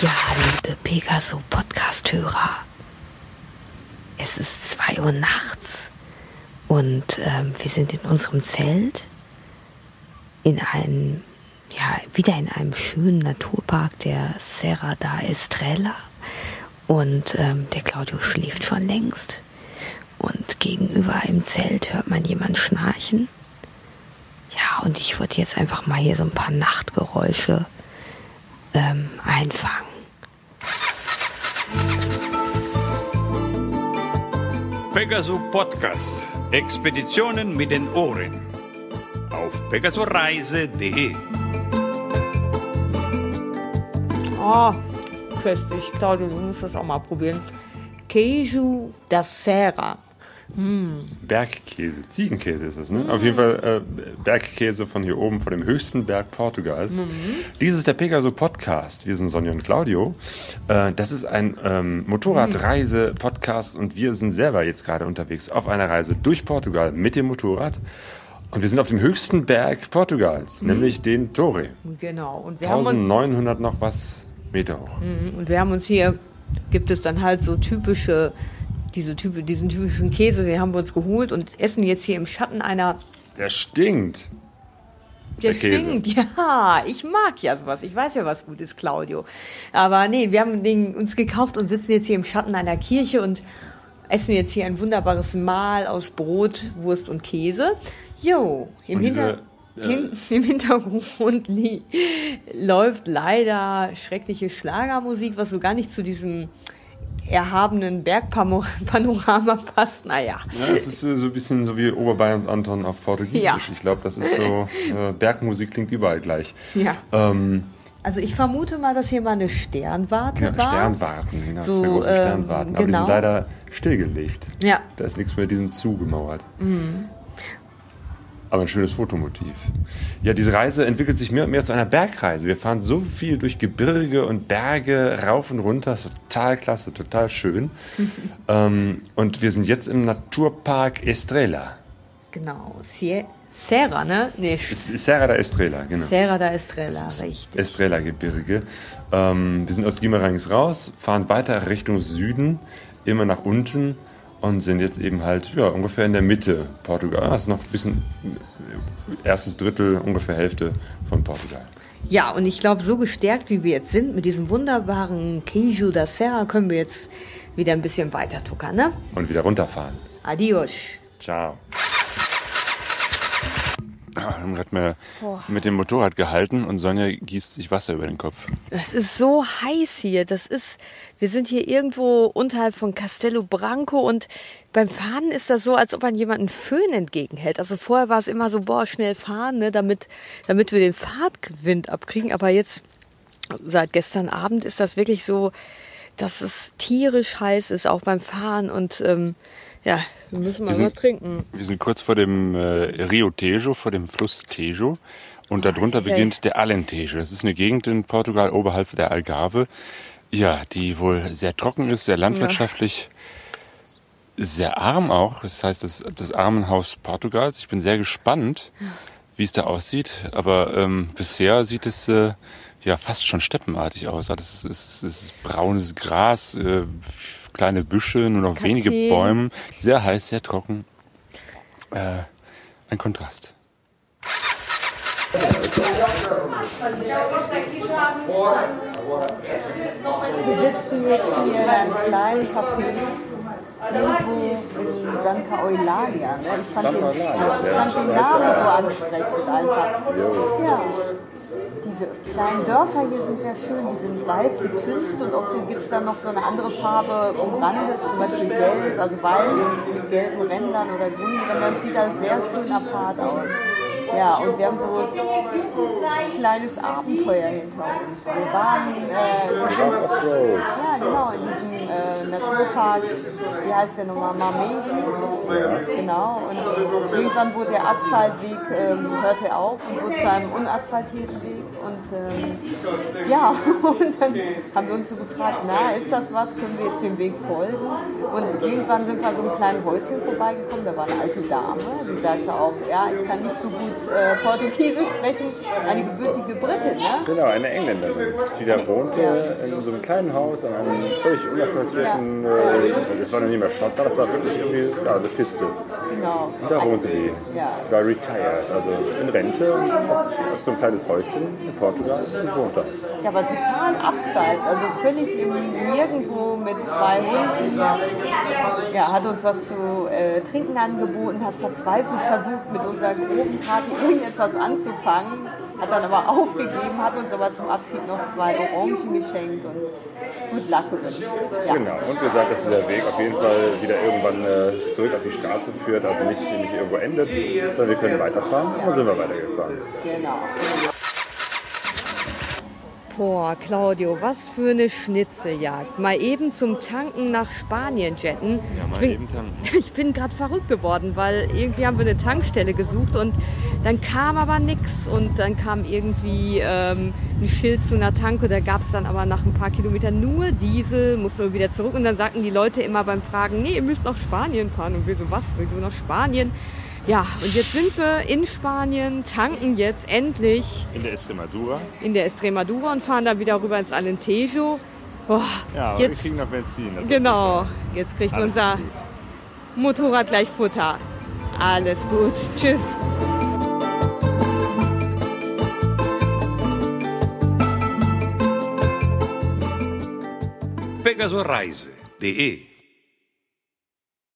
Ja, liebe Pegaso Podcast-Hörer. Es ist zwei Uhr nachts und ähm, wir sind in unserem Zelt in einem, ja, wieder in einem schönen Naturpark der Serra da Estrella. Und ähm, der Claudio schläft schon längst. Und gegenüber im Zelt hört man jemand schnarchen. Ja, und ich würde jetzt einfach mal hier so ein paar Nachtgeräusche ähm, einfangen. Pegaso Podcast. Expeditionen mit den Ohren. Auf pegasoreise.de. Oh, köstlich. Claudio, du musst das auch mal probieren. Queijo da Serra. Bergkäse, Ziegenkäse ist es, ne? Auf jeden Fall äh, Bergkäse von hier oben, von dem höchsten Berg Portugals. Dies ist der Pegaso Podcast. Wir sind Sonja und Claudio. Äh, das ist ein ähm, Motorradreise-Podcast und wir sind selber jetzt gerade unterwegs auf einer Reise durch Portugal mit dem Motorrad. Und wir sind auf dem höchsten Berg Portugals, nämlich den Torre. Genau. Und wir, haben uns, 1900 noch was Meter hoch. und wir haben uns hier, gibt es dann halt so typische, diese typ, diesen typischen Käse, den haben wir uns geholt und essen jetzt hier im Schatten einer Der stinkt. Der, Der stinkt, ja. Ich mag ja sowas. Ich weiß ja, was gut ist, Claudio. Aber nee, wir haben den uns gekauft und sitzen jetzt hier im Schatten einer Kirche und essen jetzt hier ein wunderbares Mahl aus Brot, Wurst und Käse. Jo, im, Hinter äh, hin, im Hintergrund läuft leider schreckliche Schlagermusik, was so gar nicht zu diesem erhabenen Bergpanorama passt. Naja. Ja, es ist äh, so ein bisschen so wie Oberbayerns Anton auf Portugiesisch. Ja. Ich glaube, das ist so, äh, Bergmusik klingt überall gleich. Ja. Ähm, Also ich vermute mal, dass hier mal eine Sternwarte ja, war. Sternwarten, genau, So, zwei große ähm, Sternwarten. Aber die genau. sind leider stillgelegt. Ja. Da ist nichts mehr, die sind zugemauert. Mhm. Aber ein schönes Fotomotiv. Ja, diese Reise entwickelt sich mehr und mehr zu einer Bergreise. Wir fahren so viel durch Gebirge und Berge rauf und runter. Das ist total klasse, total schön. ähm, und wir sind jetzt im Naturpark Estrela. Genau. Sie Serra, ne? Nee, Serra da Estrela, genau. Serra da Estrella, richtig. Estrela-Gebirge. Ähm, wir sind aus Guimarães raus, fahren weiter Richtung Süden, immer nach unten und sind jetzt eben halt ja, ungefähr in der Mitte Portugal. Das ist noch ein bisschen erstes Drittel, ungefähr Hälfte von Portugal. Ja, und ich glaube, so gestärkt wie wir jetzt sind mit diesem wunderbaren Queijo da Serra, können wir jetzt wieder ein bisschen weiter tuckern, ne? Und wieder runterfahren. Adios. Ciao. Wir haben gerade mal mit dem Motorrad gehalten und Sonja gießt sich Wasser über den Kopf. Es ist so heiß hier. Das ist, wir sind hier irgendwo unterhalb von Castello Branco und beim Fahren ist das so, als ob man jemanden Föhn entgegenhält. Also vorher war es immer so, boah, schnell fahren, ne, damit, damit wir den Fahrtwind abkriegen. Aber jetzt, seit gestern Abend ist das wirklich so, dass es tierisch heiß ist, auch beim Fahren und, ähm, ja, wir müssen mal Wir sind- was trinken. Wir sind kurz vor dem äh, Rio Tejo, vor dem Fluss Tejo. Und darunter Okay. beginnt der Alentejo. Das ist eine Gegend in Portugal oberhalb der Algarve. Ja, die wohl sehr trocken ist, sehr landwirtschaftlich, sehr arm auch. Das heißt, das, das Armenhaus Portugals. Ich bin sehr gespannt, wie es da aussieht. Aber ähm, bisher sieht es äh, ja fast schon steppenartig aus. Das ist, es ist, ist braunes Gras, äh, kleine Büsche, nur noch wenige Kakteen. Bäume. Sehr heiß, sehr trocken. Äh, ein Kontrast. Wir sitzen jetzt hier in einem kleinen Café irgendwo in Santa Eulalia. Ne? Ich fand, den, ich fand den Namen so ansprechend einfach. Ja. Diese kleinen Dörfer hier sind sehr schön, die sind weiß getüncht und oft gibt es dann noch so eine andere Farbe umrandet, zum Beispiel gelb, also weiß und mit gelben Rändern oder grünen Rändern. Das sieht alles sehr schön apart aus. Ja, und wir haben so ein kleines Abenteuer hinter uns. Wir waren, äh, wir sind, ja genau, in diesem Naturpark, wie heißt der nochmal, Marmedi, genau, und irgendwann wurde der Asphaltweg, ähm, hörte auf und wurde zu einem unasphaltierten Weg und ähm, ja, und dann haben wir uns so gefragt, na, ist das was, können wir jetzt dem Weg folgen? Und irgendwann sind wir an so einem kleinen Häuschen vorbeigekommen, da war eine alte Dame, die sagte auch, ja, ich kann nicht so gut äh, Portugiesisch sprechen, eine gebürtige Britin, ne? Genau, eine Engländerin, die da wohnte in so einem kleinen Haus an einem völlig unasphaltierten, ja. äh, das war noch nicht mehr Stadt, das war wirklich irgendwie ja, eine Piste. Genau. Und da wohnte die. Ja. Sie war retired, also in Rente und hat so ein kleines Häuschen in Portugal und wohnt da. Ja, aber total abseits, also völlig im Nirgendwo mit zwei Hunden. Ja, hat uns was zu äh, trinken angeboten, hat verzweifelt versucht, mit unserer groben Party irgendetwas anzufangen, hat dann aber aufgegeben, hat uns aber zum Abschied noch zwei Orangen geschenkt und gut Luck gewünscht. Ja. Genau, und gesagt, dass dieser Weg auf jeden Fall wieder irgendwann äh, zurück auf die Straße führt, also nicht, nicht irgendwo endet, sondern wir können weiterfahren. Und dann sind wir weitergefahren. Genau. Boah, Claudio, was für eine Schnitzeljagd. Mal eben zum Tanken nach Spanien jetten. Ja, mal ich bin, eben tanken. Ich bin gerade verrückt geworden, weil irgendwie haben wir eine Tankstelle gesucht und dann kam aber nichts. Und dann kam irgendwie ähm, ein Schild zu einer Tanke. Da gab es dann aber nach ein paar Kilometern nur Diesel, mussten wir wieder zurück. Und dann sagten die Leute immer beim Fragen, nee, ihr müsst nach Spanien fahren. Und wir so, was, wir nach Spanien? Ja, und jetzt sind wir in Spanien, tanken jetzt endlich. In der Estremadura. In der Estremadura und fahren dann wieder rüber ins Alentejo. Boah, ja, aber jetzt, wir kriegen noch Benzin. genau, jetzt kriegt Alles unser gut. Motorrad gleich Futter. Alles gut. Tschüss. Pegasoreise.de